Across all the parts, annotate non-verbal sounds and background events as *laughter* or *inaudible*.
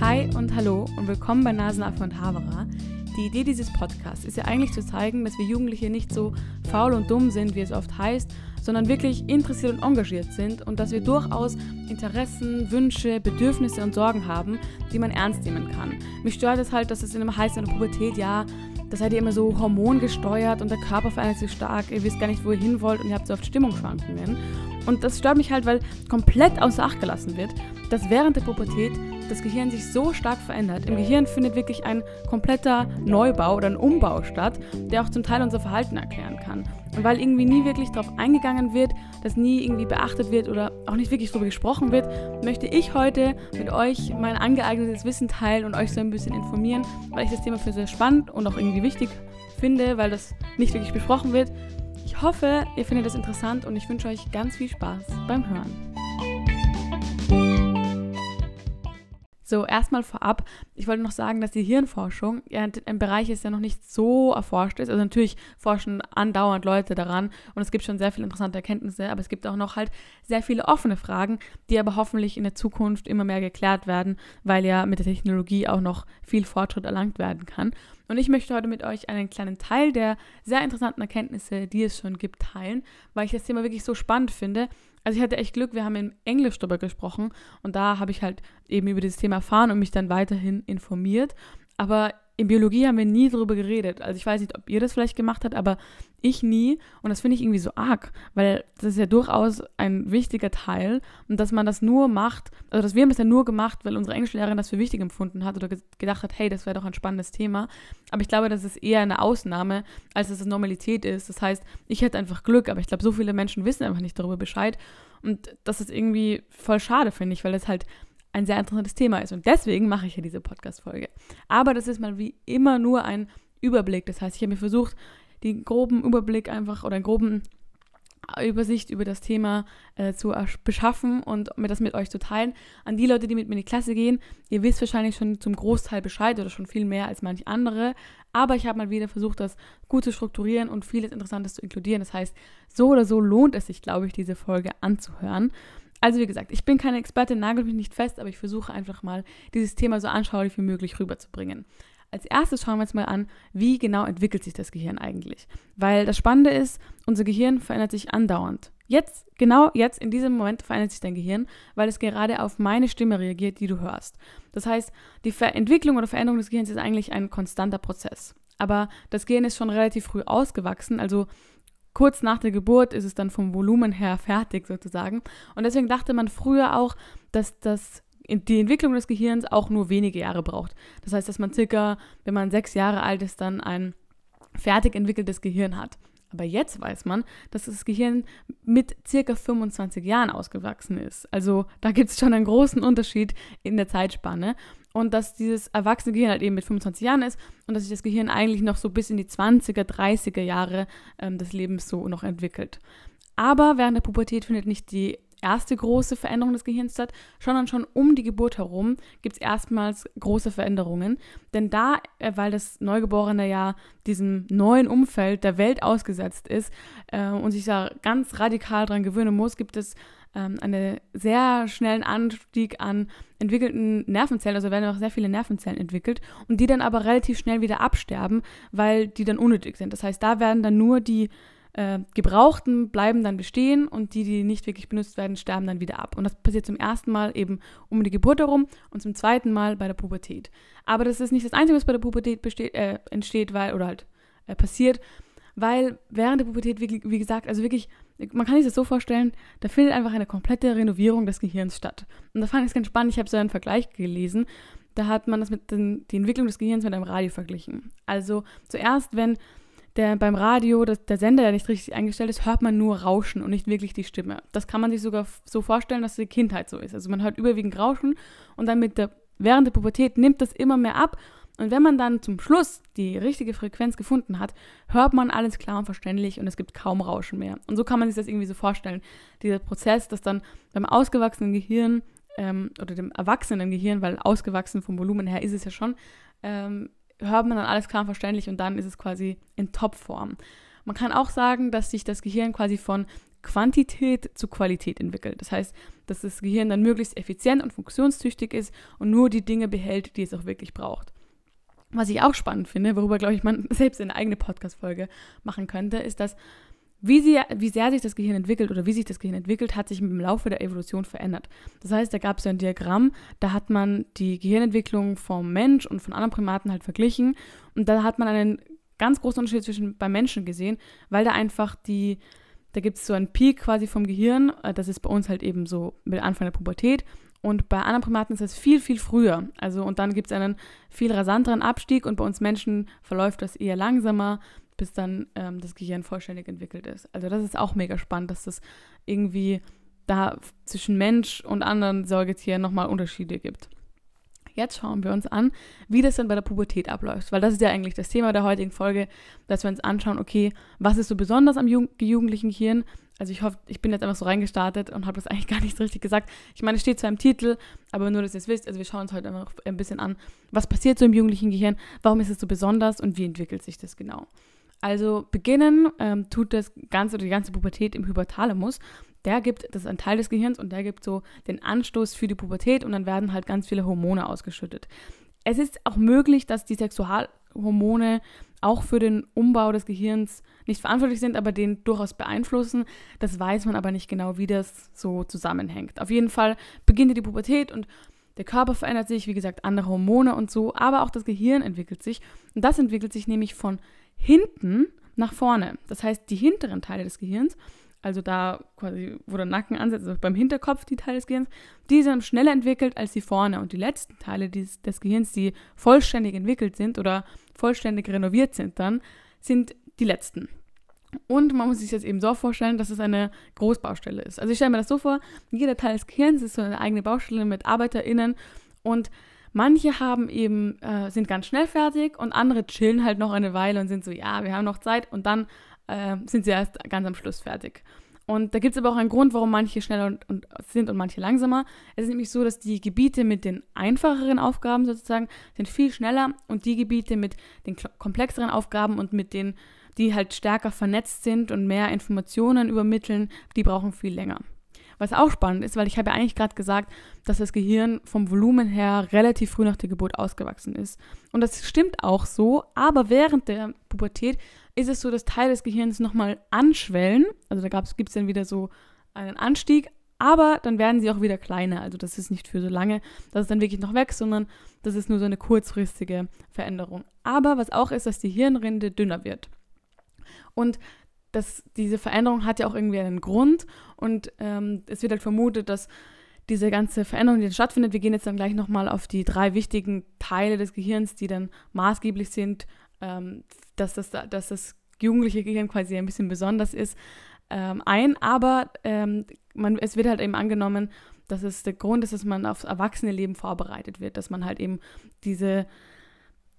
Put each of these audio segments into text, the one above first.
Hi und hallo und willkommen bei Nasenaffe und Havara. Die Idee dieses Podcasts ist ja eigentlich zu zeigen, dass wir Jugendliche nicht so faul und dumm sind, wie es oft heißt, sondern wirklich interessiert und engagiert sind und dass wir durchaus Interessen, Wünsche, Bedürfnisse und Sorgen haben, die man ernst nehmen kann. Mich stört es halt, dass es in einem heißt der Pubertät, ja, da seid ihr immer so hormongesteuert und der Körper verändert sich stark, ihr wisst gar nicht, wo ihr hin wollt und ihr habt so oft Stimmungsschwankungen. Und das stört mich halt, weil komplett außer Acht gelassen wird, dass während der Pubertät das Gehirn sich so stark verändert. Im Gehirn findet wirklich ein kompletter Neubau oder ein Umbau statt, der auch zum Teil unser Verhalten erklären kann. Und weil irgendwie nie wirklich darauf eingegangen wird, dass nie irgendwie beachtet wird oder auch nicht wirklich darüber gesprochen wird, möchte ich heute mit euch mein angeeignetes Wissen teilen und euch so ein bisschen informieren, weil ich das Thema für sehr spannend und auch irgendwie wichtig finde, weil das nicht wirklich besprochen wird. Ich hoffe, ihr findet das interessant und ich wünsche euch ganz viel Spaß beim Hören. So, erstmal vorab, ich wollte noch sagen, dass die Hirnforschung ja ein Bereich ist, der noch nicht so erforscht ist. Also natürlich forschen andauernd Leute daran und es gibt schon sehr viele interessante Erkenntnisse, aber es gibt auch noch halt sehr viele offene Fragen, die aber hoffentlich in der Zukunft immer mehr geklärt werden, weil ja mit der Technologie auch noch viel Fortschritt erlangt werden kann. Und ich möchte heute mit euch einen kleinen Teil der sehr interessanten Erkenntnisse, die es schon gibt, teilen, weil ich das Thema wirklich so spannend finde also ich hatte echt Glück, wir haben in Englisch darüber gesprochen und da habe ich halt eben über dieses Thema erfahren und mich dann weiterhin informiert. Aber in Biologie haben wir nie darüber geredet. Also ich weiß nicht, ob ihr das vielleicht gemacht habt, aber ich nie. Und das finde ich irgendwie so arg, weil das ist ja durchaus ein wichtiger Teil. Und dass man das nur macht, also dass wir haben das ja nur gemacht, weil unsere Englischlehrerin das für wichtig empfunden hat oder gedacht hat, hey, das wäre doch ein spannendes Thema. Aber ich glaube, das ist eher eine Ausnahme, als dass es Normalität ist. Das heißt, ich hätte einfach Glück, aber ich glaube, so viele Menschen wissen einfach nicht darüber Bescheid. Und das ist irgendwie voll schade, finde ich, weil es halt ein sehr interessantes Thema ist. Und deswegen mache ich ja diese Podcast-Folge. Aber das ist mal wie immer nur ein Überblick. Das heißt, ich habe mir versucht, den groben Überblick einfach oder einen groben Übersicht über das Thema äh, zu beschaffen und mir das mit euch zu teilen. An die Leute, die mit mir in die Klasse gehen, ihr wisst wahrscheinlich schon zum Großteil Bescheid oder schon viel mehr als manche andere. Aber ich habe mal wieder versucht, das gut zu strukturieren und vieles Interessantes zu inkludieren. Das heißt, so oder so lohnt es sich, glaube ich, diese Folge anzuhören. Also wie gesagt, ich bin keine Expertin, nagel mich nicht fest, aber ich versuche einfach mal, dieses Thema so anschaulich wie möglich rüberzubringen. Als erstes schauen wir uns mal an, wie genau entwickelt sich das Gehirn eigentlich. Weil das Spannende ist, unser Gehirn verändert sich andauernd. Jetzt, genau jetzt, in diesem Moment verändert sich dein Gehirn, weil es gerade auf meine Stimme reagiert, die du hörst. Das heißt, die Entwicklung oder Veränderung des Gehirns ist eigentlich ein konstanter Prozess. Aber das Gehirn ist schon relativ früh ausgewachsen, also kurz nach der Geburt ist es dann vom Volumen her fertig sozusagen. Und deswegen dachte man früher auch, dass das die Entwicklung des Gehirns auch nur wenige Jahre braucht. Das heißt, dass man circa, wenn man sechs Jahre alt ist, dann ein fertig entwickeltes Gehirn hat. Aber jetzt weiß man, dass das Gehirn mit circa 25 Jahren ausgewachsen ist. Also da gibt es schon einen großen Unterschied in der Zeitspanne und dass dieses erwachsene Gehirn halt eben mit 25 Jahren ist und dass sich das Gehirn eigentlich noch so bis in die 20er, 30er Jahre ähm, des Lebens so noch entwickelt. Aber während der Pubertät findet nicht die erste große Veränderung des Gehirns statt, sondern schon um die Geburt herum gibt es erstmals große Veränderungen. Denn da, äh, weil das Neugeborene ja diesem neuen Umfeld der Welt ausgesetzt ist äh, und sich da ganz radikal dran gewöhnen muss, gibt es ähm, einen sehr schnellen Anstieg an entwickelten Nervenzellen, also werden auch sehr viele Nervenzellen entwickelt und die dann aber relativ schnell wieder absterben, weil die dann unnötig sind. Das heißt, da werden dann nur die äh, Gebrauchten bleiben dann bestehen und die, die nicht wirklich benutzt werden, sterben dann wieder ab. Und das passiert zum ersten Mal eben um die Geburt herum und zum zweiten Mal bei der Pubertät. Aber das ist nicht das Einzige, was bei der Pubertät besteht, äh, entsteht, weil, oder halt äh, passiert, weil während der Pubertät, wie, wie, gesagt, also wirklich, man kann sich das so vorstellen, da findet einfach eine komplette Renovierung des Gehirns statt. Und da fand ich es ganz spannend, ich habe so einen Vergleich gelesen, da hat man das mit den, die Entwicklung des Gehirns mit einem Radio verglichen. Also zuerst, wenn der beim Radio, das, der Sender ja nicht richtig eingestellt ist, hört man nur Rauschen und nicht wirklich die Stimme. Das kann man sich sogar so vorstellen, dass die Kindheit so ist. Also man hört überwiegend Rauschen und dann mit der, während der Pubertät nimmt das immer mehr ab. Und wenn man dann zum Schluss die richtige Frequenz gefunden hat, hört man alles klar und verständlich und es gibt kaum Rauschen mehr. Und so kann man sich das irgendwie so vorstellen. Dieser Prozess, dass dann beim ausgewachsenen Gehirn ähm, oder dem erwachsenen Gehirn, weil ausgewachsen vom Volumen her ist es ja schon, ähm, hört man dann alles klar und verständlich und dann ist es quasi in Topform. Man kann auch sagen, dass sich das Gehirn quasi von Quantität zu Qualität entwickelt. Das heißt, dass das Gehirn dann möglichst effizient und funktionstüchtig ist und nur die Dinge behält, die es auch wirklich braucht. Was ich auch spannend finde, worüber, glaube ich, man *laughs* selbst eine eigene Podcast-Folge machen könnte, ist, dass wie, sie, wie sehr sich das Gehirn entwickelt oder wie sich das Gehirn entwickelt, hat sich im Laufe der Evolution verändert. Das heißt, da gab es ein Diagramm, da hat man die Gehirnentwicklung vom Mensch und von anderen Primaten halt verglichen und da hat man einen ganz großen Unterschied zwischen beim Menschen gesehen, weil da einfach die, da gibt es so einen Peak quasi vom Gehirn, äh, das ist bei uns halt eben so mit Anfang der Pubertät und bei anderen Primaten ist das viel, viel früher. Also, und dann gibt es einen viel rasanteren Abstieg und bei uns Menschen verläuft das eher langsamer bis dann ähm, das Gehirn vollständig entwickelt ist. Also das ist auch mega spannend, dass es irgendwie da zwischen Mensch und anderen Säugetieren nochmal Unterschiede gibt. Jetzt schauen wir uns an, wie das dann bei der Pubertät abläuft, weil das ist ja eigentlich das Thema der heutigen Folge, dass wir uns anschauen, okay, was ist so besonders am jugendlichen Gehirn? Also ich hoffe, ich bin jetzt einfach so reingestartet und habe das eigentlich gar nicht richtig gesagt. Ich meine, es steht zwar im Titel, aber nur, dass ihr es wisst, also wir schauen uns heute einfach ein bisschen an, was passiert so im jugendlichen Gehirn, warum ist es so besonders und wie entwickelt sich das genau. Also beginnen ähm, tut das ganze die ganze Pubertät im Hypothalamus. Der gibt, das ist ein Teil des Gehirns und der gibt so den Anstoß für die Pubertät und dann werden halt ganz viele Hormone ausgeschüttet. Es ist auch möglich, dass die Sexualhormone auch für den Umbau des Gehirns nicht verantwortlich sind, aber den durchaus beeinflussen. Das weiß man aber nicht genau, wie das so zusammenhängt. Auf jeden Fall beginnt die Pubertät und der Körper verändert sich, wie gesagt, andere Hormone und so, aber auch das Gehirn entwickelt sich. Und das entwickelt sich nämlich von hinten nach vorne. Das heißt, die hinteren Teile des Gehirns, also da quasi, wo der Nacken ansetzt, also beim Hinterkopf die Teile des Gehirns, die sind schneller entwickelt als die vorne. Und die letzten Teile des, des Gehirns, die vollständig entwickelt sind oder vollständig renoviert sind dann, sind die letzten. Und man muss sich jetzt eben so vorstellen, dass es eine Großbaustelle ist. Also ich stelle mir das so vor, jeder Teil des Gehirns ist so eine eigene Baustelle mit ArbeiterInnen und Manche haben eben, äh, sind ganz schnell fertig und andere chillen halt noch eine Weile und sind so, ja, wir haben noch Zeit und dann äh, sind sie erst ganz am Schluss fertig. Und da gibt es aber auch einen Grund, warum manche schneller und, und sind und manche langsamer. Es ist nämlich so, dass die Gebiete mit den einfacheren Aufgaben sozusagen sind viel schneller und die Gebiete mit den komplexeren Aufgaben und mit denen, die halt stärker vernetzt sind und mehr Informationen übermitteln, die brauchen viel länger. Was auch spannend ist, weil ich habe ja eigentlich gerade gesagt, dass das Gehirn vom Volumen her relativ früh nach der Geburt ausgewachsen ist. Und das stimmt auch so, aber während der Pubertät ist es so, dass Teile des Gehirns nochmal anschwellen. Also da gibt es dann wieder so einen Anstieg, aber dann werden sie auch wieder kleiner. Also das ist nicht für so lange, dass es dann wirklich noch wächst, sondern das ist nur so eine kurzfristige Veränderung. Aber was auch ist, dass die Hirnrinde dünner wird. Und das, diese Veränderung hat ja auch irgendwie einen Grund und ähm, es wird halt vermutet, dass diese ganze Veränderung, die dann stattfindet, wir gehen jetzt dann gleich nochmal auf die drei wichtigen Teile des Gehirns, die dann maßgeblich sind, ähm, dass, das, dass das jugendliche Gehirn quasi ein bisschen besonders ist, ähm, ein. Aber ähm, man, es wird halt eben angenommen, dass es der Grund ist, dass man aufs Erwachsene-Leben vorbereitet wird, dass man halt eben diese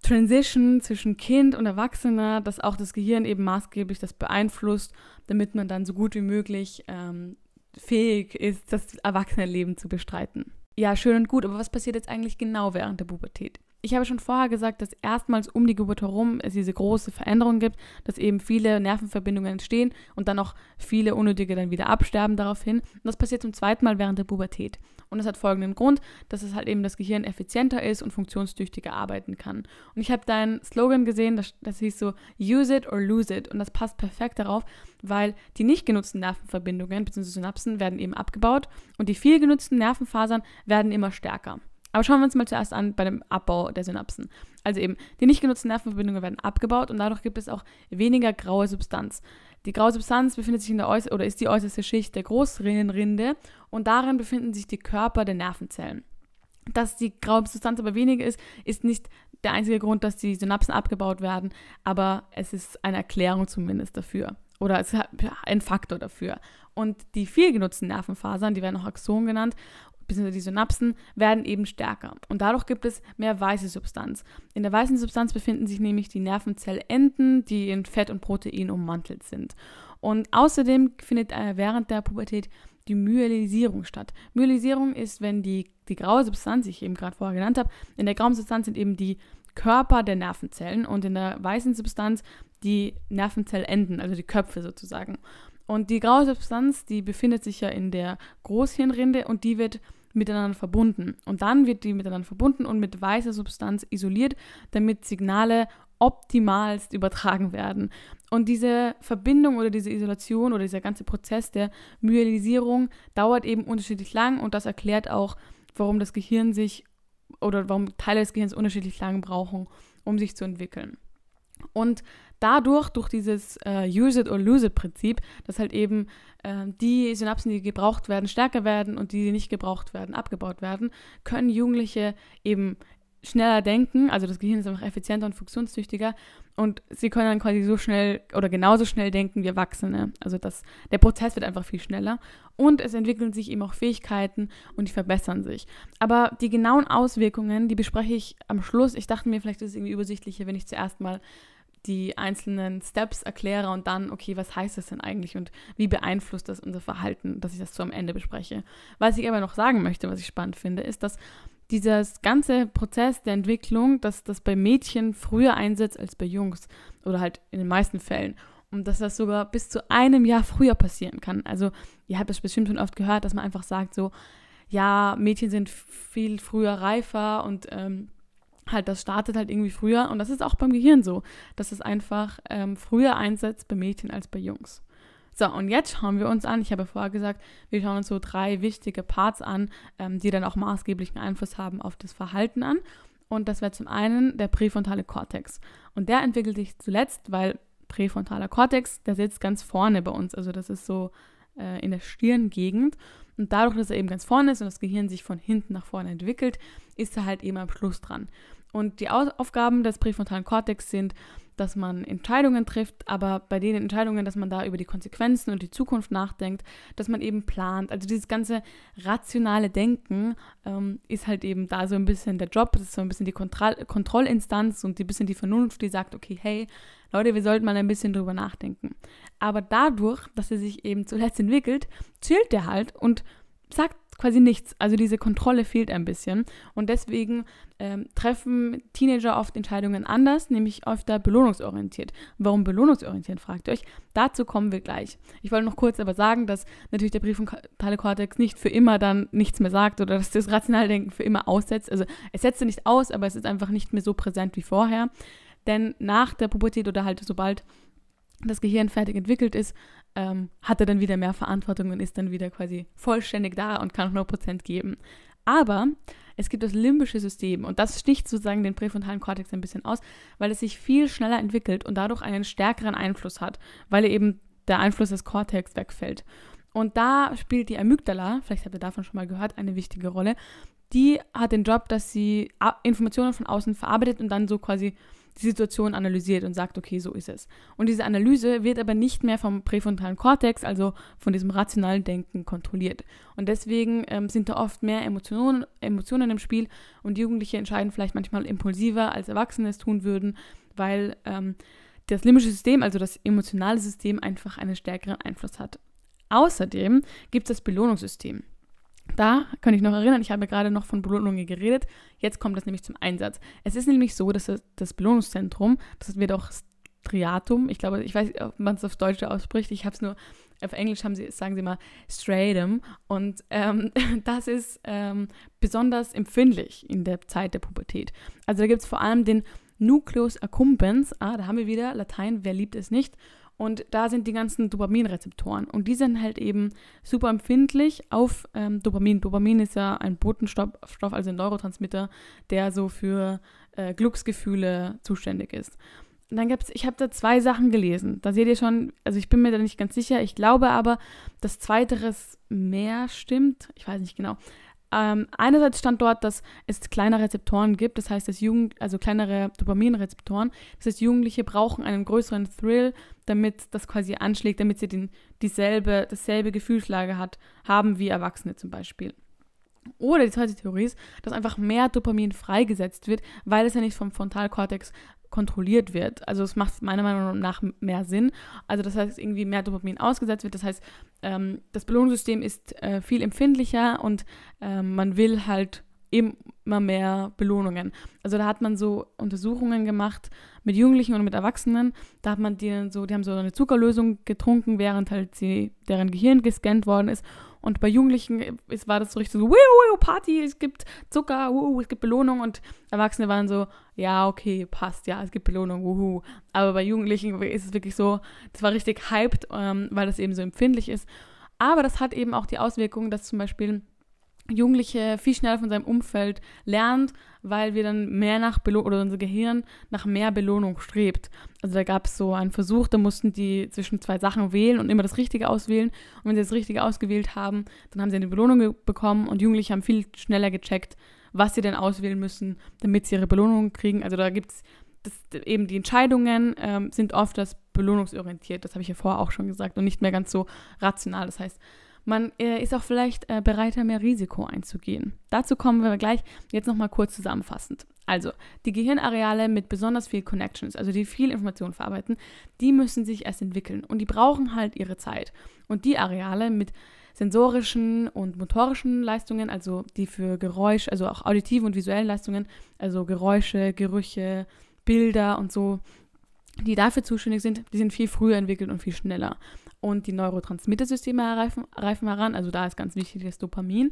Transition zwischen Kind und Erwachsener, dass auch das Gehirn eben maßgeblich das beeinflusst, damit man dann so gut wie möglich ähm, fähig ist, das Erwachsenenleben zu bestreiten. Ja, schön und gut, aber was passiert jetzt eigentlich genau während der Pubertät? ich habe schon vorher gesagt, dass erstmals um die Geburt herum es diese große Veränderung gibt, dass eben viele Nervenverbindungen entstehen und dann auch viele unnötige dann wieder absterben daraufhin. Und das passiert zum zweiten Mal während der Pubertät. Und das hat folgenden Grund, dass es halt eben das Gehirn effizienter ist und funktionstüchtiger arbeiten kann. Und ich habe deinen Slogan gesehen, das, das hieß so, use it or lose it. Und das passt perfekt darauf, weil die nicht genutzten Nervenverbindungen bzw. Synapsen werden eben abgebaut und die viel genutzten Nervenfasern werden immer stärker. Aber schauen wir uns mal zuerst an bei dem Abbau der Synapsen. Also eben, die nicht genutzten Nervenverbindungen werden abgebaut und dadurch gibt es auch weniger graue Substanz. Die graue Substanz befindet sich in der äußer oder ist die äußerste Schicht der Großrinde und darin befinden sich die Körper der Nervenzellen. Dass die graue Substanz aber weniger ist, ist nicht der einzige Grund, dass die Synapsen abgebaut werden, aber es ist eine Erklärung zumindest dafür. Oder es ist ein Faktor dafür. Und die viel genutzten Nervenfasern, die werden auch Axon genannt, beziehungsweise die Synapsen, werden eben stärker. Und dadurch gibt es mehr weiße Substanz. In der weißen Substanz befinden sich nämlich die Nervenzellenden, die in Fett und Protein ummantelt sind. Und außerdem findet äh, während der Pubertät die Myelisierung statt. Myelisierung ist, wenn die, die graue Substanz, die ich eben gerade vorher genannt habe, in der grauen Substanz sind eben die Körper der Nervenzellen und in der weißen Substanz die Nervenzellenden, also die Köpfe sozusagen. Und die graue Substanz, die befindet sich ja in der Großhirnrinde und die wird miteinander verbunden. Und dann wird die miteinander verbunden und mit weißer Substanz isoliert, damit Signale optimalst übertragen werden. Und diese Verbindung oder diese Isolation oder dieser ganze Prozess der Myelisierung dauert eben unterschiedlich lang und das erklärt auch, warum das Gehirn sich oder warum Teile des Gehirns unterschiedlich lang brauchen, um sich zu entwickeln. Und dadurch, durch dieses äh, Use it or lose it Prinzip, dass halt eben äh, die Synapsen, die gebraucht werden, stärker werden und die, die nicht gebraucht werden, abgebaut werden, können Jugendliche eben schneller denken, also das Gehirn ist einfach effizienter und funktionstüchtiger und sie können dann quasi so schnell oder genauso schnell denken wie Erwachsene. Also das, der Prozess wird einfach viel schneller und es entwickeln sich eben auch Fähigkeiten und die verbessern sich. Aber die genauen Auswirkungen, die bespreche ich am Schluss. Ich dachte mir, vielleicht ist es irgendwie übersichtlicher, wenn ich zuerst mal die einzelnen Steps erkläre und dann, okay, was heißt das denn eigentlich und wie beeinflusst das unser Verhalten, dass ich das so am Ende bespreche. Was ich aber noch sagen möchte, was ich spannend finde, ist, dass dieses ganze Prozess der Entwicklung, dass das bei Mädchen früher einsetzt als bei Jungs oder halt in den meisten Fällen. Und dass das sogar bis zu einem Jahr früher passieren kann. Also ihr habt das bestimmt schon oft gehört, dass man einfach sagt so, ja, Mädchen sind viel früher reifer und ähm, halt das startet halt irgendwie früher. Und das ist auch beim Gehirn so, dass es einfach ähm, früher einsetzt bei Mädchen als bei Jungs. So, und jetzt schauen wir uns an, ich habe vorher gesagt, wir schauen uns so drei wichtige Parts an, ähm, die dann auch maßgeblichen Einfluss haben auf das Verhalten an. Und das wäre zum einen der präfrontale Kortex. Und der entwickelt sich zuletzt, weil präfrontaler Kortex, der sitzt ganz vorne bei uns. Also das ist so äh, in der Stirngegend. Und dadurch, dass er eben ganz vorne ist und das Gehirn sich von hinten nach vorne entwickelt, ist er halt eben am Schluss dran. Und die Aufgaben des präfrontalen Kortex sind dass man Entscheidungen trifft, aber bei den Entscheidungen, dass man da über die Konsequenzen und die Zukunft nachdenkt, dass man eben plant. Also dieses ganze rationale Denken ähm, ist halt eben da so ein bisschen der Job, das ist so ein bisschen die Kontroll Kontrollinstanz und ein bisschen die Vernunft, die sagt, okay, hey, Leute, wir sollten mal ein bisschen drüber nachdenken. Aber dadurch, dass er sich eben zuletzt entwickelt, chillt er halt und sagt quasi nichts. Also diese Kontrolle fehlt ein bisschen. Und deswegen ähm, treffen Teenager oft Entscheidungen anders, nämlich öfter belohnungsorientiert. Warum belohnungsorientiert, fragt ihr euch. Dazu kommen wir gleich. Ich wollte noch kurz aber sagen, dass natürlich der präfrontale Kortex nicht für immer dann nichts mehr sagt oder dass das rationale Denken für immer aussetzt. Also es setzt nicht aus, aber es ist einfach nicht mehr so präsent wie vorher. Denn nach der Pubertät oder halt sobald das Gehirn fertig entwickelt ist, ähm, hat er dann wieder mehr Verantwortung und ist dann wieder quasi vollständig da und kann 100% geben. Aber es gibt das limbische System und das sticht sozusagen den präfrontalen Kortex ein bisschen aus, weil es sich viel schneller entwickelt und dadurch einen stärkeren Einfluss hat, weil eben der Einfluss des Kortex wegfällt. Und da spielt die Amygdala, vielleicht habt ihr davon schon mal gehört, eine wichtige Rolle. Die hat den Job, dass sie Informationen von außen verarbeitet und dann so quasi die Situation analysiert und sagt, okay, so ist es. Und diese Analyse wird aber nicht mehr vom präfrontalen Kortex, also von diesem rationalen Denken, kontrolliert. Und deswegen ähm, sind da oft mehr Emotionen, Emotionen im Spiel und Jugendliche entscheiden vielleicht manchmal impulsiver, als Erwachsene es tun würden, weil ähm, das limbische System, also das emotionale System, einfach einen stärkeren Einfluss hat. Außerdem gibt es das Belohnungssystem. Da kann ich noch erinnern, ich habe gerade noch von Belohnungen geredet. Jetzt kommt das nämlich zum Einsatz. Es ist nämlich so, dass das Belohnungszentrum, das wird auch Striatum, ich glaube, ich weiß nicht, ob man es auf Deutsch ausspricht, ich habe es nur, auf Englisch haben sie, sagen sie mal Stratum und ähm, *laughs* das ist ähm, besonders empfindlich in der Zeit der Pubertät. Also da gibt es vor allem den Nucleus accumbens, ah, da haben wir wieder Latein, wer liebt es nicht, und da sind die ganzen Dopaminrezeptoren. Und die sind halt eben super empfindlich auf ähm, Dopamin. Dopamin ist ja ein Botenstoff, also ein Neurotransmitter, der so für äh, Glücksgefühle zuständig ist. Und dann gibt's, ich habe da zwei Sachen gelesen. Da seht ihr schon, also ich bin mir da nicht ganz sicher. Ich glaube aber, dass zweiteres mehr stimmt. Ich weiß nicht genau. Ähm, einerseits stand dort, dass es kleinere Rezeptoren gibt, das heißt, dass Jugend, also kleinere Dopaminrezeptoren, das heißt, Jugendliche brauchen einen größeren Thrill, damit das quasi anschlägt, damit sie den, dieselbe, dasselbe Gefühlslage hat, haben wie Erwachsene zum Beispiel. Oder die zweite Theorie ist, dass einfach mehr Dopamin freigesetzt wird, weil es ja nicht vom Frontalkortex kontrolliert wird. Also es macht meiner Meinung nach mehr Sinn. Also das heißt, irgendwie mehr Dopamin ausgesetzt wird. Das heißt, ähm, das Belohnungssystem ist äh, viel empfindlicher und ähm, man will halt immer mehr Belohnungen. Also da hat man so Untersuchungen gemacht mit Jugendlichen und mit Erwachsenen. Da hat man denen so, die haben so eine Zuckerlösung getrunken, während halt sie, deren Gehirn gescannt worden ist. Und bei Jugendlichen ist, war das so richtig so, wiu, wiu, Party, es gibt Zucker, wuhu, es gibt Belohnung. Und Erwachsene waren so, ja, okay, passt, ja, es gibt Belohnung, wuhu. Aber bei Jugendlichen ist es wirklich so, das war richtig hyped, ähm, weil das eben so empfindlich ist. Aber das hat eben auch die Auswirkung, dass zum Beispiel Jugendliche viel schneller von seinem Umfeld lernt, weil wir dann mehr nach Belohnung oder unser Gehirn nach mehr Belohnung strebt. Also da gab es so einen Versuch, da mussten die zwischen zwei Sachen wählen und immer das Richtige auswählen. Und wenn sie das Richtige ausgewählt haben, dann haben sie eine Belohnung bekommen und Jugendliche haben viel schneller gecheckt, was sie denn auswählen müssen, damit sie ihre Belohnung kriegen. Also da gibt es eben die Entscheidungen ähm, sind oft das belohnungsorientiert, das habe ich ja vorher auch schon gesagt, und nicht mehr ganz so rational. Das heißt, man äh, ist auch vielleicht äh, bereiter, mehr Risiko einzugehen. Dazu kommen wir gleich jetzt nochmal kurz zusammenfassend. Also, die Gehirnareale mit besonders viel Connections, also die viel Information verarbeiten, die müssen sich erst entwickeln und die brauchen halt ihre Zeit. Und die Areale mit sensorischen und motorischen Leistungen, also die für Geräusch, also auch auditive und visuellen Leistungen, also Geräusche, Gerüche, Bilder und so, die dafür zuständig sind, die sind viel früher entwickelt und viel schneller und die Neurotransmittersysteme reifen, reifen heran. Also da ist ganz wichtig das Dopamin.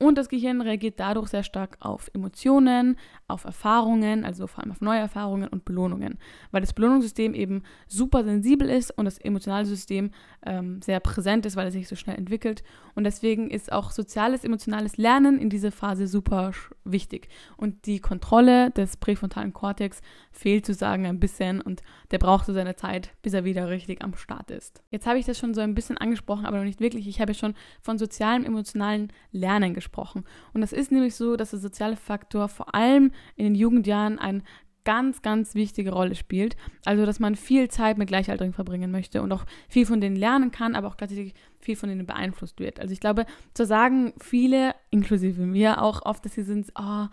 Und das Gehirn reagiert dadurch sehr stark auf Emotionen, auf Erfahrungen, also vor allem auf neue Erfahrungen und Belohnungen, weil das Belohnungssystem eben super sensibel ist und das emotionale System ähm, sehr präsent ist, weil es sich so schnell entwickelt. Und deswegen ist auch soziales, emotionales Lernen in dieser Phase super wichtig. Und die Kontrolle des präfrontalen Kortex fehlt zu sagen ein bisschen und der braucht so seine Zeit, bis er wieder richtig am Start ist. Jetzt habe ich das schon so ein bisschen angesprochen, aber noch nicht wirklich. Ich habe ja schon von sozialem, emotionalen Lernen gesprochen. Und das ist nämlich so, dass der soziale Faktor vor allem in den Jugendjahren ein ganz, ganz wichtige Rolle spielt. Also, dass man viel Zeit mit Gleichaltrigen verbringen möchte und auch viel von denen lernen kann, aber auch gleichzeitig viel von denen beeinflusst wird. Also, ich glaube, zu sagen viele, inklusive mir, auch oft, dass sie sind, oh,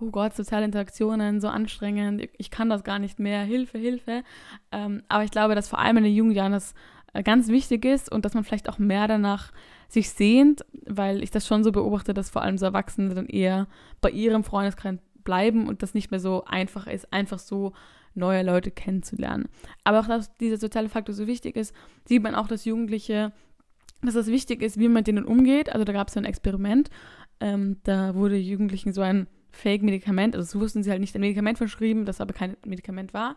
oh Gott, soziale Interaktionen, so anstrengend, ich kann das gar nicht mehr, Hilfe, Hilfe. Ähm, aber ich glaube, dass vor allem in den jungen Jahren das äh, ganz wichtig ist und dass man vielleicht auch mehr danach sich sehnt, weil ich das schon so beobachte, dass vor allem so Erwachsene dann eher bei ihrem Freundeskreis bleiben und das nicht mehr so einfach ist, einfach so neue Leute kennenzulernen. Aber auch, dass dieser soziale Faktor so wichtig ist, sieht man auch, dass Jugendliche, dass es wichtig ist, wie man mit denen umgeht. Also da gab es so ein Experiment, ähm, da wurde Jugendlichen so ein Fake-Medikament, also so wussten sie halt nicht ein Medikament verschrieben, das aber kein Medikament war.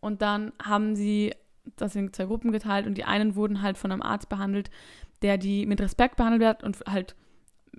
Und dann haben sie das in zwei Gruppen geteilt und die einen wurden halt von einem Arzt behandelt, der die mit Respekt behandelt hat und halt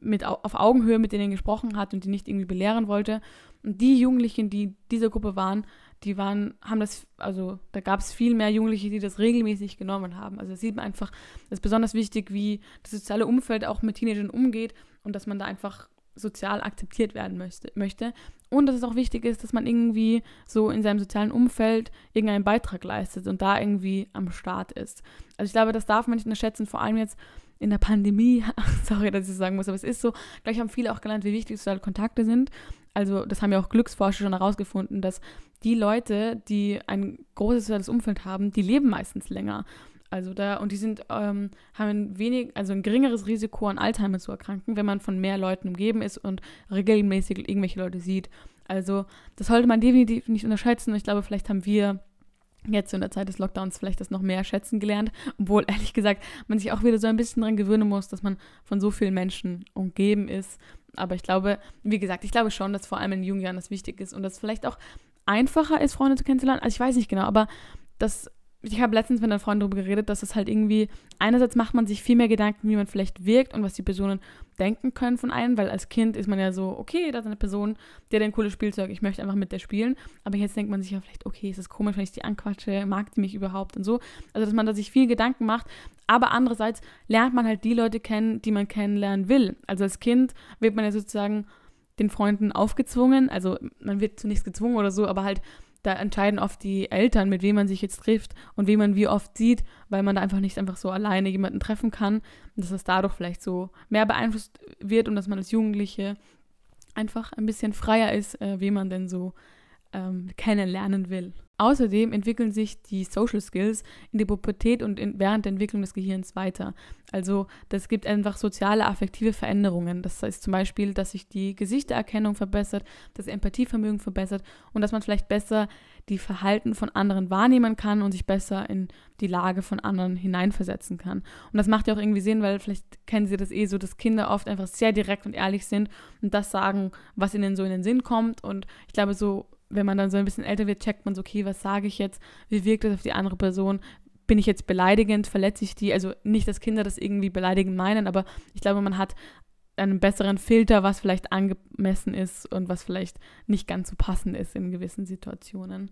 mit auf Augenhöhe mit denen gesprochen hat und die nicht irgendwie belehren wollte. Und die Jugendlichen, die dieser Gruppe waren, die waren, haben das, also da gab es viel mehr Jugendliche, die das regelmäßig genommen haben. Also da sieht man einfach, das ist besonders wichtig, wie das soziale Umfeld auch mit Teenagern umgeht und dass man da einfach sozial akzeptiert werden möchte, möchte. Und dass es auch wichtig ist, dass man irgendwie so in seinem sozialen Umfeld irgendeinen Beitrag leistet und da irgendwie am Start ist. Also ich glaube, das darf man nicht unterschätzen, vor allem jetzt in der Pandemie, *laughs* sorry, dass ich sagen muss, aber es ist so, gleich haben viele auch gelernt, wie wichtig soziale Kontakte sind. Also das haben ja auch Glücksforscher schon herausgefunden, dass die Leute, die ein großes soziales Umfeld haben, die leben meistens länger. Also da, und die sind, ähm, haben ein wenig, also ein geringeres Risiko an Alzheimer zu erkranken, wenn man von mehr Leuten umgeben ist und regelmäßig irgendwelche Leute sieht. Also das sollte man definitiv nicht unterschätzen. Und ich glaube, vielleicht haben wir jetzt in der Zeit des Lockdowns vielleicht das noch mehr schätzen gelernt, obwohl *laughs* ehrlich gesagt man sich auch wieder so ein bisschen daran gewöhnen muss, dass man von so vielen Menschen umgeben ist. Aber ich glaube, wie gesagt, ich glaube schon, dass vor allem in jungen Jahren das wichtig ist und dass es vielleicht auch einfacher ist, Freunde zu kennenzulernen. Also ich weiß nicht genau, aber das ich habe letztens mit einer Freundin darüber geredet, dass es halt irgendwie, einerseits macht man sich viel mehr Gedanken, wie man vielleicht wirkt und was die Personen denken können von einem, weil als Kind ist man ja so, okay, da ist eine Person, die hat ein cooles Spielzeug, ich möchte einfach mit der spielen. Aber jetzt denkt man sich ja vielleicht, okay, ist das komisch, wenn ich die anquatsche, mag die mich überhaupt und so. Also, dass man da sich viel Gedanken macht. Aber andererseits lernt man halt die Leute kennen, die man kennenlernen will. Also als Kind wird man ja sozusagen den Freunden aufgezwungen. Also man wird zu nichts gezwungen oder so, aber halt da entscheiden oft die Eltern, mit wem man sich jetzt trifft und wen man wie oft sieht, weil man da einfach nicht einfach so alleine jemanden treffen kann. Und dass es dadurch vielleicht so mehr beeinflusst wird und dass man als Jugendliche einfach ein bisschen freier ist, äh, wen man denn so ähm, kennenlernen will. Außerdem entwickeln sich die Social Skills in der Pubertät und in, während der Entwicklung des Gehirns weiter. Also das gibt einfach soziale, affektive Veränderungen. Das heißt zum Beispiel, dass sich die Gesichtererkennung verbessert, das Empathievermögen verbessert und dass man vielleicht besser die Verhalten von anderen wahrnehmen kann und sich besser in die Lage von anderen hineinversetzen kann. Und das macht ja auch irgendwie Sinn, weil vielleicht kennen Sie das eh so, dass Kinder oft einfach sehr direkt und ehrlich sind und das sagen, was ihnen so in den Sinn kommt. Und ich glaube, so wenn man dann so ein bisschen älter wird, checkt man so, okay, was sage ich jetzt? Wie wirkt das auf die andere Person? Bin ich jetzt beleidigend? Verletze ich die? Also nicht, dass Kinder das irgendwie beleidigend meinen, aber ich glaube, man hat einen besseren Filter, was vielleicht angemessen ist und was vielleicht nicht ganz so passend ist in gewissen Situationen.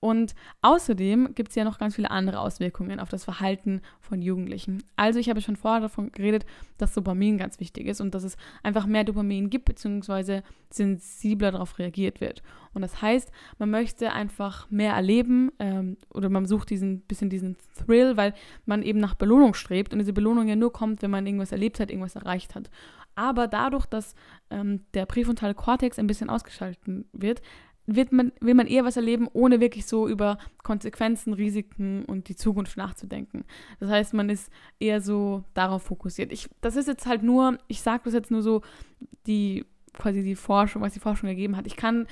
Und außerdem gibt es ja noch ganz viele andere Auswirkungen auf das Verhalten von Jugendlichen. Also ich habe schon vorher davon geredet, dass Dopamin ganz wichtig ist und dass es einfach mehr Dopamin gibt, beziehungsweise sensibler darauf reagiert wird. Und das heißt, man möchte einfach mehr erleben ähm, oder man sucht diesen bisschen diesen Thrill, weil man eben nach Belohnung strebt und diese Belohnung ja nur kommt, wenn man irgendwas erlebt hat, irgendwas erreicht hat. Aber dadurch, dass ähm, der präfrontale Kortex ein bisschen ausgeschaltet wird, wird man, will man eher was erleben, ohne wirklich so über Konsequenzen, Risiken und die Zukunft nachzudenken. Das heißt, man ist eher so darauf fokussiert. Ich, das ist jetzt halt nur, ich sage das jetzt nur so, die quasi die Forschung, was die Forschung ergeben hat. Ich kann,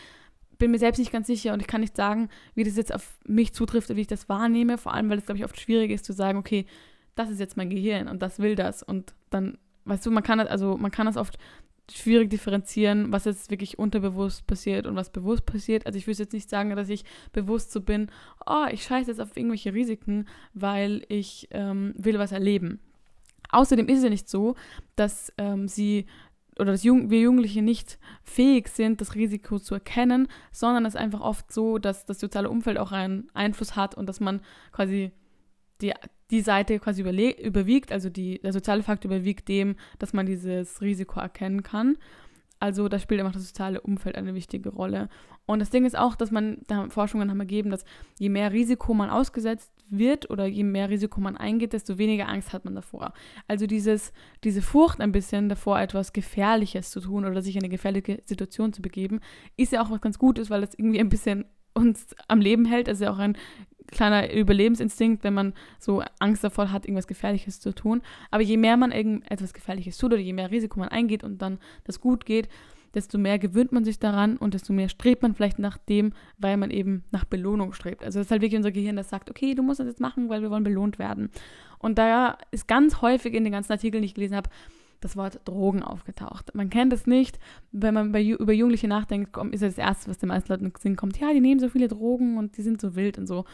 bin mir selbst nicht ganz sicher und ich kann nicht sagen, wie das jetzt auf mich zutrifft oder wie ich das wahrnehme, vor allem, weil es, glaube ich, oft schwierig ist zu sagen, okay, das ist jetzt mein Gehirn und das will das und dann weißt du, man kann das, also man kann das oft schwierig differenzieren, was jetzt wirklich unterbewusst passiert und was bewusst passiert. Also ich würde jetzt nicht sagen, dass ich bewusst so bin, oh, ich scheiße jetzt auf irgendwelche Risiken, weil ich ähm, will was erleben. Außerdem ist es ja nicht so, dass ähm, sie oder dass Jung wir Jugendliche nicht fähig sind, das Risiko zu erkennen, sondern es ist einfach oft so, dass das soziale Umfeld auch einen Einfluss hat und dass man quasi die, die Seite quasi überwiegt, also die, der soziale Faktor überwiegt dem, dass man dieses Risiko erkennen kann. Also da spielt einfach das soziale Umfeld eine wichtige Rolle. Und das Ding ist auch, dass man, da Forschungen haben ergeben, dass je mehr Risiko man ausgesetzt wird oder je mehr Risiko man eingeht, desto weniger Angst hat man davor. Also dieses, diese Furcht ein bisschen davor, etwas Gefährliches zu tun oder sich in eine gefährliche Situation zu begeben, ist ja auch was ganz Gutes, weil das irgendwie ein bisschen uns am Leben hält. Also ja auch ein kleiner Überlebensinstinkt, wenn man so Angst davor hat, irgendwas Gefährliches zu tun. Aber je mehr man irgendetwas Gefährliches tut oder je mehr Risiko man eingeht und dann das gut geht, desto mehr gewöhnt man sich daran und desto mehr strebt man vielleicht nach dem, weil man eben nach Belohnung strebt. Also das ist halt wirklich unser Gehirn, das sagt, okay, du musst das jetzt machen, weil wir wollen belohnt werden. Und da ist ganz häufig in den ganzen Artikeln, die ich gelesen habe, das Wort Drogen aufgetaucht. Man kennt es nicht, wenn man bei, über Jugendliche nachdenkt, ist ja das Erste, was den meisten Leuten in den Sinn kommt, ja, die nehmen so viele Drogen und die sind so wild und so.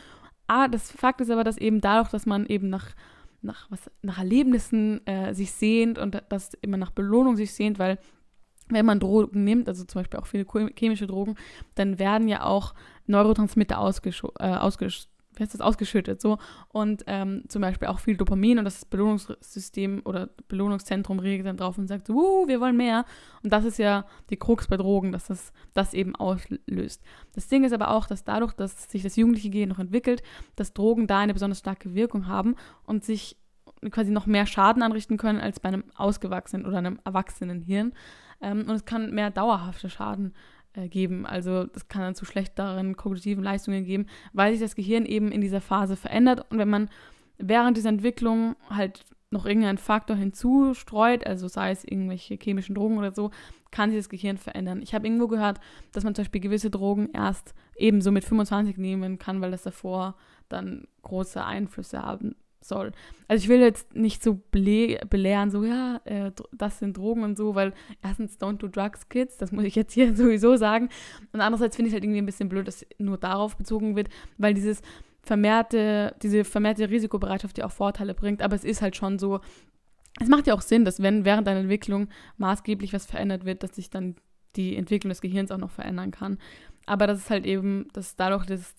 Ah, das Fakt ist aber, dass eben dadurch, dass man eben nach, nach, was, nach Erlebnissen äh, sich sehnt und dass immer nach Belohnung sich sehnt, weil wenn man Drogen nimmt, also zum Beispiel auch viele chemische Drogen, dann werden ja auch Neurotransmitter äh, ausgesch wie heißt das, ausgeschüttet so. Und ähm, zum Beispiel auch viel Dopamin und das Belohnungssystem oder Belohnungszentrum regelt dann drauf und sagt, uh, wir wollen mehr. Und das ist ja die Krux bei Drogen, dass das das eben auslöst. Das Ding ist aber auch, dass dadurch, dass sich das jugendliche Gehen noch entwickelt, dass Drogen da eine besonders starke Wirkung haben und sich quasi noch mehr Schaden anrichten können als bei einem ausgewachsenen oder einem erwachsenen Hirn. Ähm, und es kann mehr dauerhafte Schaden äh, geben. Also das kann dann zu schlechteren kognitiven Leistungen geben, weil sich das Gehirn eben in dieser Phase verändert. Und wenn man während dieser Entwicklung halt noch irgendeinen Faktor hinzustreut, also sei es irgendwelche chemischen Drogen oder so, kann sich das Gehirn verändern. Ich habe irgendwo gehört, dass man zum Beispiel gewisse Drogen erst ebenso mit 25 nehmen kann, weil das davor dann große Einflüsse haben soll. Also ich will jetzt nicht so belehren, so ja, äh, das sind Drogen und so, weil erstens don't do drugs, kids, das muss ich jetzt hier *laughs* sowieso sagen. Und andererseits finde ich halt irgendwie ein bisschen blöd, dass nur darauf bezogen wird, weil dieses vermehrte, diese vermehrte Risikobereitschaft ja auch Vorteile bringt. Aber es ist halt schon so, es macht ja auch Sinn, dass wenn während einer Entwicklung maßgeblich was verändert wird, dass sich dann die Entwicklung des Gehirns auch noch verändern kann. Aber das ist halt eben, dass dadurch, dass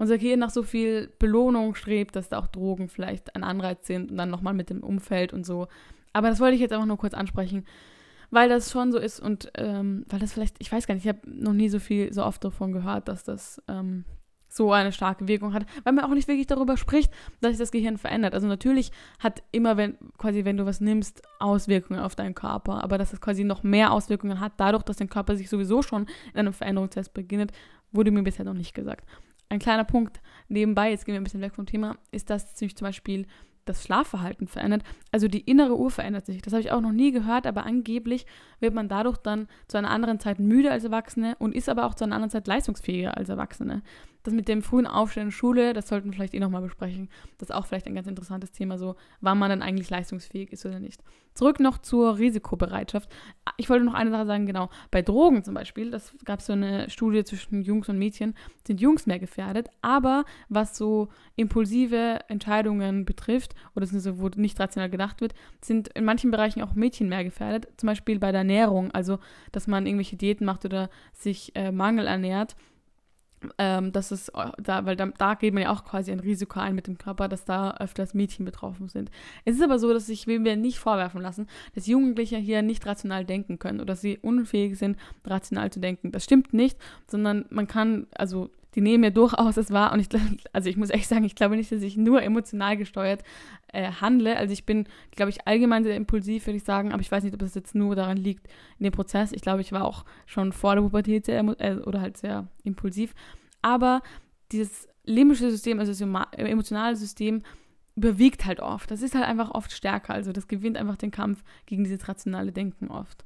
unser Gehirn nach so viel Belohnung strebt, dass da auch Drogen vielleicht ein Anreiz sind und dann nochmal mit dem Umfeld und so. Aber das wollte ich jetzt einfach nur kurz ansprechen, weil das schon so ist und ähm, weil das vielleicht, ich weiß gar nicht, ich habe noch nie so viel, so oft davon gehört, dass das ähm, so eine starke Wirkung hat, weil man auch nicht wirklich darüber spricht, dass sich das Gehirn verändert. Also natürlich hat immer, wenn quasi, wenn du was nimmst, Auswirkungen auf deinen Körper, aber dass es quasi noch mehr Auswirkungen hat, dadurch, dass dein Körper sich sowieso schon in einem Veränderungstest beginnt, wurde mir bisher noch nicht gesagt. Ein kleiner Punkt nebenbei, jetzt gehen wir ein bisschen weg vom Thema, ist, dass sich zum Beispiel das Schlafverhalten verändert. Also die innere Uhr verändert sich. Das habe ich auch noch nie gehört, aber angeblich wird man dadurch dann zu einer anderen Zeit müde als Erwachsene und ist aber auch zu einer anderen Zeit leistungsfähiger als Erwachsene das mit dem frühen Aufstehen in der Schule, das sollten wir vielleicht eh nochmal besprechen. Das ist auch vielleicht ein ganz interessantes Thema, so wann man dann eigentlich leistungsfähig ist oder nicht. Zurück noch zur Risikobereitschaft. Ich wollte noch eine Sache sagen, genau. Bei Drogen zum Beispiel, das gab so eine Studie zwischen Jungs und Mädchen, sind Jungs mehr gefährdet, aber was so impulsive Entscheidungen betrifft, oder so, wo nicht rational gedacht wird, sind in manchen Bereichen auch Mädchen mehr gefährdet. Zum Beispiel bei der Ernährung, also dass man irgendwelche Diäten macht oder sich äh, Mangel ernährt ähm, das ist äh, da, weil da, da geht man ja auch quasi ein Risiko ein mit dem Körper, dass da öfters Mädchen betroffen sind. Es ist aber so, dass ich will mir nicht vorwerfen lassen, dass Jugendliche hier nicht rational denken können oder dass sie unfähig sind, rational zu denken. Das stimmt nicht, sondern man kann, also die nehmen mir durchaus es wahr und ich also ich muss echt sagen, ich glaube nicht, dass ich nur emotional gesteuert äh, handle. Also ich bin, glaube ich, allgemein sehr impulsiv, würde ich sagen, aber ich weiß nicht, ob es jetzt nur daran liegt in dem Prozess. Ich glaube, ich war auch schon vor der Pubertät sehr äh, oder halt sehr impulsiv. Aber dieses limbische System, also das emotionale System, überwiegt halt oft. Das ist halt einfach oft stärker. Also das gewinnt einfach den Kampf gegen dieses rationale Denken oft.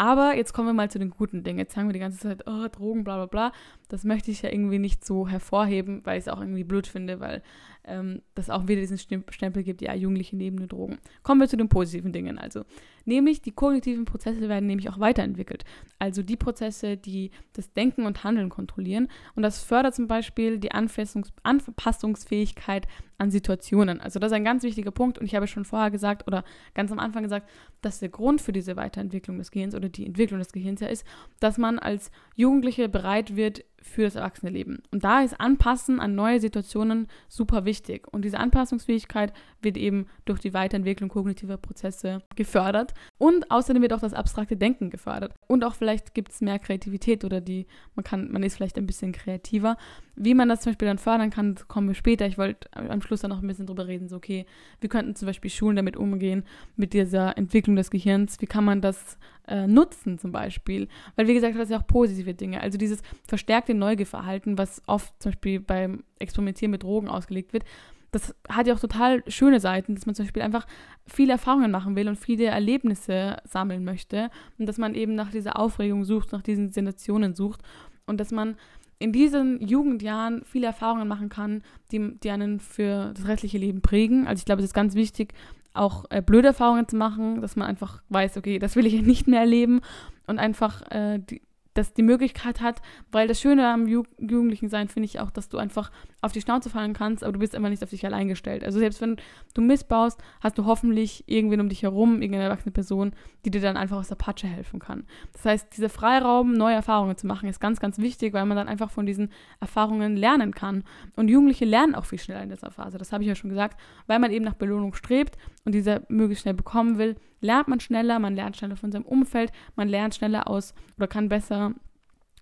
Aber jetzt kommen wir mal zu den guten Dingen. Jetzt sagen wir die ganze Zeit, oh, Drogen, bla bla bla. Das möchte ich ja irgendwie nicht so hervorheben, weil ich es auch irgendwie blöd finde, weil ähm, das auch wieder diesen Stempel gibt, ja, Jugendliche nehmen nur Drogen. Kommen wir zu den positiven Dingen. Also Nämlich die kognitiven Prozesse werden nämlich auch weiterentwickelt. Also die Prozesse, die das Denken und Handeln kontrollieren. Und das fördert zum Beispiel die Anfassungs Anpassungsfähigkeit an Situationen. Also das ist ein ganz wichtiger Punkt. Und ich habe schon vorher gesagt oder ganz am Anfang gesagt, dass der Grund für diese Weiterentwicklung des Gehirns oder die Entwicklung des Gehirns ja ist, dass man als Jugendliche bereit wird, für das erwachsene Leben. Und da ist Anpassen an neue Situationen super wichtig. Und diese Anpassungsfähigkeit wird eben durch die Weiterentwicklung kognitiver Prozesse gefördert. Und außerdem wird auch das abstrakte Denken gefördert. Und auch vielleicht gibt es mehr Kreativität oder die, man kann, man ist vielleicht ein bisschen kreativer. Wie man das zum Beispiel dann fördern kann, kommen wir später. Ich wollte am Schluss dann noch ein bisschen drüber reden, so okay, wie könnten zum Beispiel Schulen damit umgehen, mit dieser Entwicklung des Gehirns, wie kann man das äh, nutzen zum Beispiel. Weil wie gesagt, das sind ja auch positive Dinge. Also dieses verstärkte Neugierverhalten, was oft zum Beispiel beim Experimentieren mit Drogen ausgelegt wird, das hat ja auch total schöne Seiten, dass man zum Beispiel einfach viele Erfahrungen machen will und viele Erlebnisse sammeln möchte und dass man eben nach dieser Aufregung sucht, nach diesen Sensationen sucht und dass man in diesen Jugendjahren viele Erfahrungen machen kann, die, die einen für das restliche Leben prägen. Also ich glaube, es ist ganz wichtig, auch äh, blöde Erfahrungen zu machen, dass man einfach weiß, okay, das will ich nicht mehr erleben und einfach äh, die, das die Möglichkeit hat, weil das Schöne am Ju Jugendlichen sein finde ich auch, dass du einfach auf die Schnauze fallen kannst, aber du bist einfach nicht auf dich allein gestellt. Also selbst wenn du missbaust, hast du hoffentlich irgendwen um dich herum, irgendeine erwachsene Person, die dir dann einfach aus der Patsche helfen kann. Das heißt, dieser Freiraum, neue Erfahrungen zu machen, ist ganz, ganz wichtig, weil man dann einfach von diesen Erfahrungen lernen kann. Und Jugendliche lernen auch viel schneller in dieser Phase. Das habe ich ja schon gesagt, weil man eben nach Belohnung strebt und diese möglichst schnell bekommen will, lernt man schneller, man lernt schneller von seinem Umfeld, man lernt schneller aus oder kann besser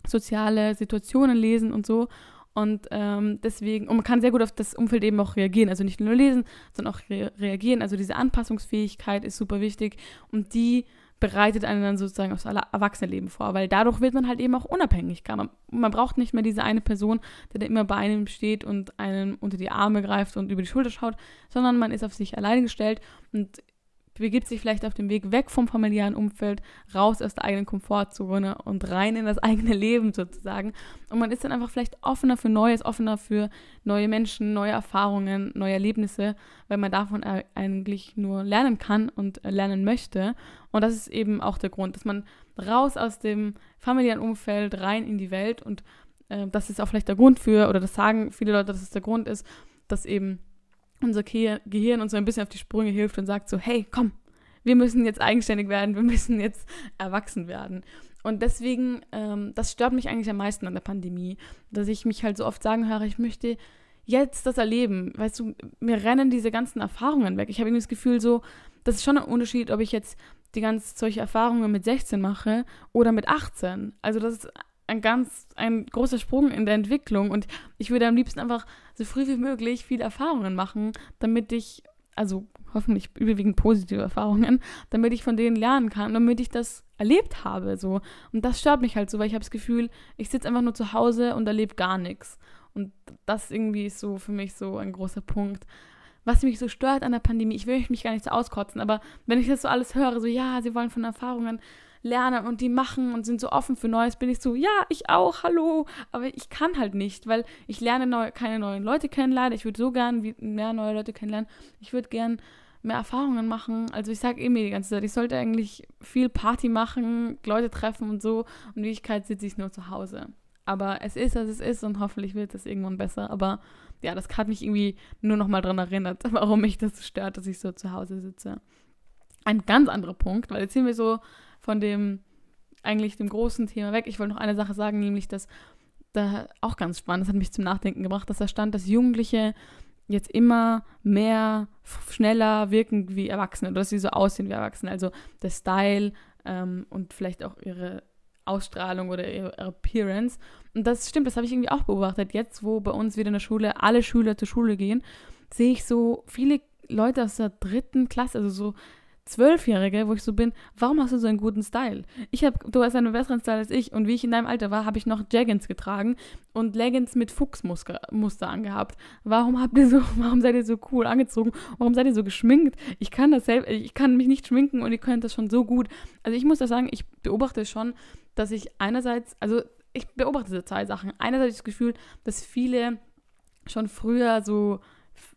soziale Situationen lesen und so. Und ähm, deswegen, und man kann sehr gut auf das Umfeld eben auch reagieren. Also nicht nur lesen, sondern auch re reagieren. Also diese Anpassungsfähigkeit ist super wichtig und die bereitet einen dann sozusagen aufs Erwachsenenleben vor, weil dadurch wird man halt eben auch unabhängig. Man, man braucht nicht mehr diese eine Person, die da immer bei einem steht und einen unter die Arme greift und über die Schulter schaut, sondern man ist auf sich alleine gestellt und begibt sich vielleicht auf dem Weg weg vom familiären Umfeld, raus aus der eigenen Komfortzone und rein in das *laughs* eigene Leben sozusagen. Und man ist dann einfach vielleicht offener für Neues, offener für neue Menschen, neue Erfahrungen, neue Erlebnisse, weil man davon eigentlich nur lernen kann und lernen möchte. Und das ist eben auch der Grund, dass man raus aus dem familiären Umfeld rein in die Welt und äh, das ist auch vielleicht der Grund für, oder das sagen viele Leute, dass es der Grund ist, dass eben unser Gehirn uns so ein bisschen auf die Sprünge hilft und sagt so, hey, komm, wir müssen jetzt eigenständig werden, wir müssen jetzt erwachsen werden. Und deswegen, ähm, das stört mich eigentlich am meisten an der Pandemie, dass ich mich halt so oft sagen höre, ich möchte jetzt das erleben. Weißt du, mir rennen diese ganzen Erfahrungen weg. Ich habe irgendwie das Gefühl so, das ist schon ein Unterschied, ob ich jetzt die ganz solche Erfahrungen mit 16 mache oder mit 18. Also das ist ein ganz, ein großer Sprung in der Entwicklung und ich würde am liebsten einfach so früh wie möglich viele Erfahrungen machen, damit ich, also hoffentlich überwiegend positive Erfahrungen, damit ich von denen lernen kann, damit ich das erlebt habe, so. Und das stört mich halt so, weil ich habe das Gefühl, ich sitze einfach nur zu Hause und erlebe gar nichts. Und das irgendwie ist so für mich so ein großer Punkt. Was mich so stört an der Pandemie, ich will mich gar nicht so auskotzen, aber wenn ich das so alles höre, so ja, sie wollen von Erfahrungen lernen und die machen und sind so offen für Neues, bin ich so, ja, ich auch, hallo. Aber ich kann halt nicht, weil ich lerne neu, keine neuen Leute kennenlernen. Ich würde so gern mehr neue Leute kennenlernen. Ich würde gern mehr Erfahrungen machen. Also ich sage eh mir die ganze Zeit, ich sollte eigentlich viel Party machen, Leute treffen und so. Und in Wirklichkeit sitze ich nur zu Hause. Aber es ist, was es ist und hoffentlich wird es irgendwann besser. Aber ja, das hat mich irgendwie nur noch mal daran erinnert, *laughs* warum mich das stört, dass ich so zu Hause sitze. Ein ganz anderer Punkt, weil jetzt sind wir so von dem eigentlich dem großen Thema weg. Ich wollte noch eine Sache sagen, nämlich, dass da auch ganz spannend, das hat mich zum Nachdenken gebracht, dass da stand, dass Jugendliche jetzt immer mehr schneller wirken wie Erwachsene oder dass sie so aussehen wie Erwachsene. Also der Style ähm, und vielleicht auch ihre Ausstrahlung oder ihre Appearance. Und das stimmt, das habe ich irgendwie auch beobachtet. Jetzt, wo bei uns wieder in der Schule alle Schüler zur Schule gehen, sehe ich so viele Leute aus der dritten Klasse, also so Zwölfjährige, wo ich so bin, warum hast du so einen guten Style? Ich habe, du hast einen besseren Style als ich und wie ich in deinem Alter war, habe ich noch Jaggins getragen und Leggings mit Fuchsmuster angehabt. Warum habt ihr so, *laughs* warum seid ihr so cool angezogen? Warum seid ihr so geschminkt? Ich kann das selbst, ich kann mich nicht schminken und ihr könnt das schon so gut. Also ich muss da sagen, ich beobachte schon, dass ich einerseits, also ich beobachte zwei Sachen. Einerseits das Gefühl, dass viele schon früher so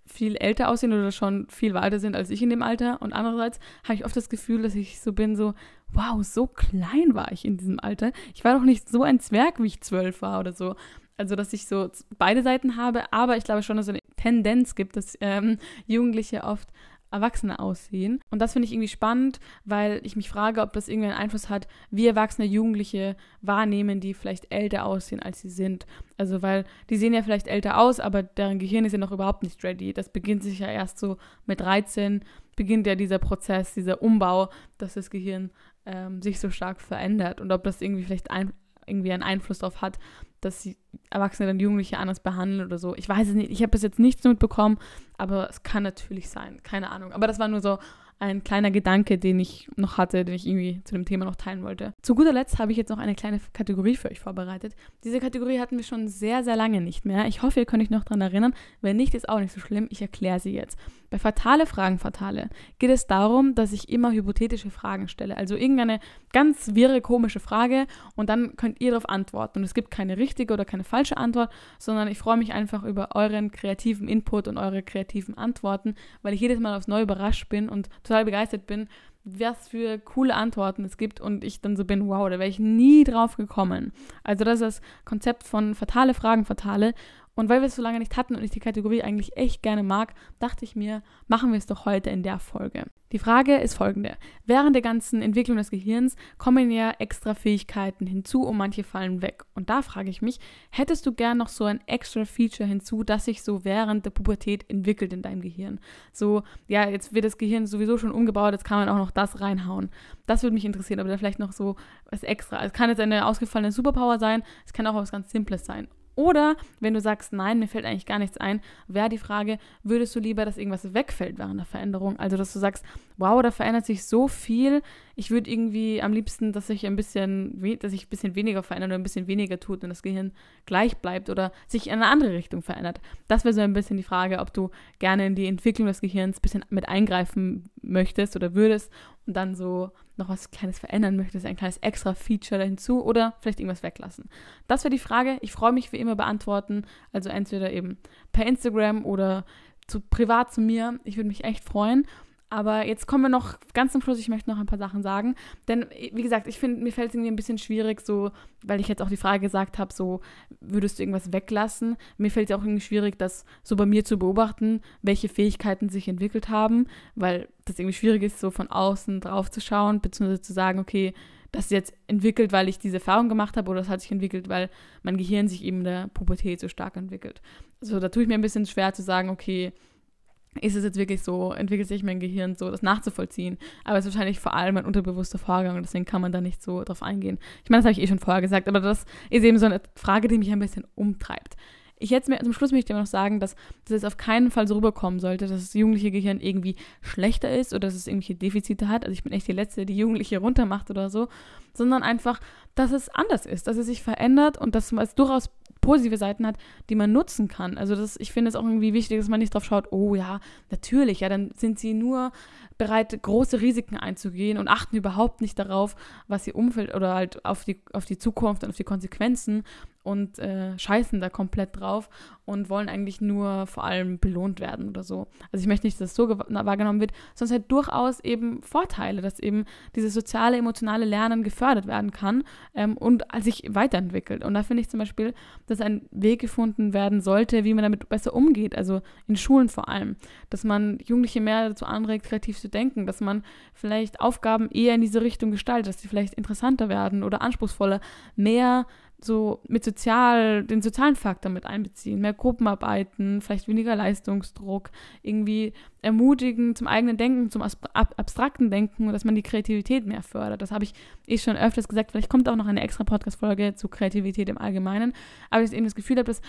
viel älter aussehen oder schon viel weiter sind als ich in dem Alter. Und andererseits habe ich oft das Gefühl, dass ich so bin, so, wow, so klein war ich in diesem Alter. Ich war doch nicht so ein Zwerg, wie ich zwölf war oder so. Also, dass ich so beide Seiten habe, aber ich glaube schon, dass es eine Tendenz gibt, dass ähm, Jugendliche oft Erwachsene aussehen. Und das finde ich irgendwie spannend, weil ich mich frage, ob das irgendwie einen Einfluss hat, wie Erwachsene Jugendliche wahrnehmen, die vielleicht älter aussehen, als sie sind. Also, weil die sehen ja vielleicht älter aus, aber deren Gehirn ist ja noch überhaupt nicht ready. Das beginnt sich ja erst so mit 13, beginnt ja dieser Prozess, dieser Umbau, dass das Gehirn ähm, sich so stark verändert. Und ob das irgendwie vielleicht ein, irgendwie einen Einfluss darauf hat, dass sie Erwachsene dann Jugendliche anders behandeln oder so. Ich weiß es nicht. Ich habe bis jetzt nichts mitbekommen, aber es kann natürlich sein. Keine Ahnung. Aber das war nur so ein kleiner Gedanke, den ich noch hatte, den ich irgendwie zu dem Thema noch teilen wollte. Zu guter Letzt habe ich jetzt noch eine kleine Kategorie für euch vorbereitet. Diese Kategorie hatten wir schon sehr, sehr lange nicht mehr. Ich hoffe, ihr könnt euch noch daran erinnern. Wenn nicht, ist auch nicht so schlimm. Ich erkläre sie jetzt. Bei Fatale Fragen Fatale geht es darum, dass ich immer hypothetische Fragen stelle. Also irgendeine ganz wirre, komische Frage und dann könnt ihr darauf antworten. Und es gibt keine richtige oder keine falsche Antwort, sondern ich freue mich einfach über euren kreativen Input und eure kreativen Antworten, weil ich jedes Mal aufs Neue überrascht bin und total begeistert bin, was für coole Antworten es gibt und ich dann so bin, wow, da wäre ich nie drauf gekommen. Also das ist das Konzept von fatale Fragen, fatale und weil wir es so lange nicht hatten und ich die Kategorie eigentlich echt gerne mag, dachte ich mir, machen wir es doch heute in der Folge. Die Frage ist folgende. Während der ganzen Entwicklung des Gehirns kommen ja extra Fähigkeiten hinzu und manche fallen weg. Und da frage ich mich, hättest du gern noch so ein extra Feature hinzu, das sich so während der Pubertät entwickelt in deinem Gehirn? So, ja, jetzt wird das Gehirn sowieso schon umgebaut, jetzt kann man auch noch das reinhauen. Das würde mich interessieren, aber da vielleicht noch so was extra. Es kann jetzt eine ausgefallene Superpower sein, es kann auch was ganz Simples sein. Oder wenn du sagst, nein, mir fällt eigentlich gar nichts ein, wäre die Frage, würdest du lieber, dass irgendwas wegfällt während der Veränderung? Also, dass du sagst, wow, da verändert sich so viel. Ich würde irgendwie am liebsten, dass sich ein bisschen, dass sich ein bisschen weniger verändert oder ein bisschen weniger tut und das Gehirn gleich bleibt oder sich in eine andere Richtung verändert. Das wäre so ein bisschen die Frage, ob du gerne in die Entwicklung des Gehirns ein bisschen mit eingreifen möchtest oder würdest und dann so noch was Kleines verändern möchtest, ein kleines extra Feature hinzu oder vielleicht irgendwas weglassen. Das wäre die Frage. Ich freue mich wie immer beantworten. Also entweder eben per Instagram oder zu, privat zu mir. Ich würde mich echt freuen. Aber jetzt kommen wir noch ganz zum Schluss. Ich möchte noch ein paar Sachen sagen. Denn, wie gesagt, ich finde, mir fällt es irgendwie ein bisschen schwierig, so, weil ich jetzt auch die Frage gesagt habe, so, würdest du irgendwas weglassen? Mir fällt es auch irgendwie schwierig, das so bei mir zu beobachten, welche Fähigkeiten sich entwickelt haben, weil das irgendwie schwierig ist, so von außen drauf zu schauen, beziehungsweise zu sagen, okay, das ist jetzt entwickelt, weil ich diese Erfahrung gemacht habe, oder das hat sich entwickelt, weil mein Gehirn sich eben in der Pubertät so stark entwickelt. Also da tue ich mir ein bisschen schwer zu sagen, okay, ist es jetzt wirklich so, entwickelt sich mein Gehirn so, das nachzuvollziehen. Aber es ist wahrscheinlich vor allem ein unterbewusster Vorgang und deswegen kann man da nicht so drauf eingehen. Ich meine, das habe ich eh schon vorher gesagt, aber das ist eben so eine Frage, die mich ein bisschen umtreibt. Ich jetzt mir zum Schluss möchte ich noch sagen, dass, dass es auf keinen Fall so rüberkommen sollte, dass das jugendliche Gehirn irgendwie schlechter ist oder dass es irgendwelche Defizite hat. Also ich bin echt die Letzte, die Jugendliche runtermacht oder so, sondern einfach, dass es anders ist, dass es sich verändert und dass es durchaus positive Seiten hat, die man nutzen kann. Also das, ich finde es auch irgendwie wichtig, dass man nicht drauf schaut, oh ja, natürlich, ja, dann sind sie nur bereit, große Risiken einzugehen und achten überhaupt nicht darauf, was ihr Umfeld oder halt auf die, auf die Zukunft und auf die Konsequenzen und äh, scheißen da komplett drauf und wollen eigentlich nur vor allem belohnt werden oder so. Also ich möchte nicht, dass das so wahrgenommen wird, es hat durchaus eben Vorteile, dass eben dieses soziale, emotionale Lernen gefördert werden kann ähm, und sich weiterentwickelt. Und da finde ich zum Beispiel, dass ein Weg gefunden werden sollte, wie man damit besser umgeht, also in Schulen vor allem, dass man Jugendliche mehr dazu anregt, kreativ zu denken, dass man vielleicht Aufgaben eher in diese Richtung gestaltet, dass sie vielleicht interessanter werden oder anspruchsvoller, mehr so mit sozial, den sozialen Faktor mit einbeziehen, mehr Gruppenarbeiten, vielleicht weniger Leistungsdruck, irgendwie ermutigen zum eigenen Denken, zum abstrakten Denken dass man die Kreativität mehr fördert. Das habe ich eh schon öfters gesagt. Vielleicht kommt auch noch eine extra Podcast-Folge zu Kreativität im Allgemeinen. Aber ich eben das Gefühl habe, dass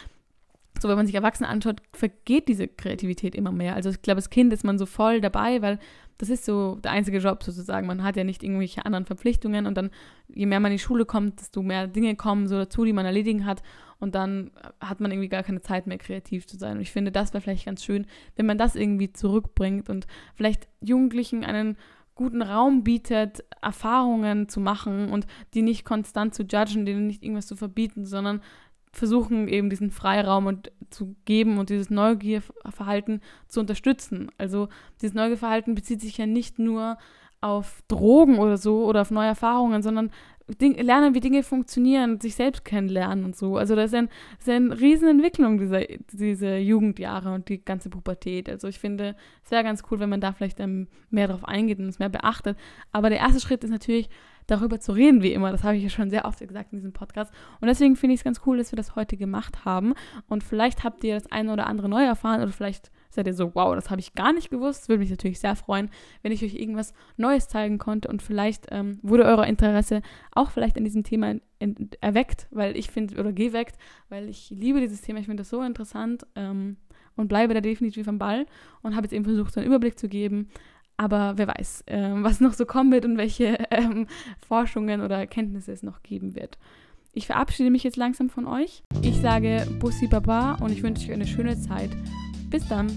so, wenn man sich Erwachsene anschaut, vergeht diese Kreativität immer mehr. Also ich glaube, als Kind ist man so voll dabei, weil das ist so der einzige Job sozusagen. Man hat ja nicht irgendwelche anderen Verpflichtungen und dann, je mehr man in die Schule kommt, desto mehr Dinge kommen so dazu, die man erledigen hat und dann hat man irgendwie gar keine Zeit mehr, kreativ zu sein. Und ich finde, das wäre vielleicht ganz schön, wenn man das irgendwie zurückbringt und vielleicht Jugendlichen einen guten Raum bietet, Erfahrungen zu machen und die nicht konstant zu judgen, denen nicht irgendwas zu verbieten, sondern versuchen eben diesen Freiraum und zu geben und dieses Neugierverhalten zu unterstützen. Also dieses Neugierverhalten bezieht sich ja nicht nur auf Drogen oder so oder auf neue Erfahrungen, sondern Ding, lernen, wie Dinge funktionieren, sich selbst kennenlernen und so. Also das ist, ein, das ist eine Riesenentwicklung, diese, diese Jugendjahre und die ganze Pubertät. Also ich finde, es wäre ganz cool, wenn man da vielleicht mehr drauf eingeht und es mehr beachtet. Aber der erste Schritt ist natürlich, darüber zu reden, wie immer. Das habe ich ja schon sehr oft gesagt in diesem Podcast. Und deswegen finde ich es ganz cool, dass wir das heute gemacht haben. Und vielleicht habt ihr das eine oder andere neu erfahren oder vielleicht seid ihr so, wow, das habe ich gar nicht gewusst. Würde mich natürlich sehr freuen, wenn ich euch irgendwas Neues zeigen konnte und vielleicht ähm, wurde euer Interesse auch vielleicht an diesem Thema erweckt, weil ich finde, oder geweckt, weil ich liebe dieses Thema, ich finde das so interessant ähm, und bleibe da definitiv am Ball und habe jetzt eben versucht, so einen Überblick zu geben, aber wer weiß, äh, was noch so kommen wird und welche *laughs* ähm, Forschungen oder Erkenntnisse es noch geben wird. Ich verabschiede mich jetzt langsam von euch. Ich sage Bussi Baba und ich wünsche euch eine schöne Zeit. Bis dann.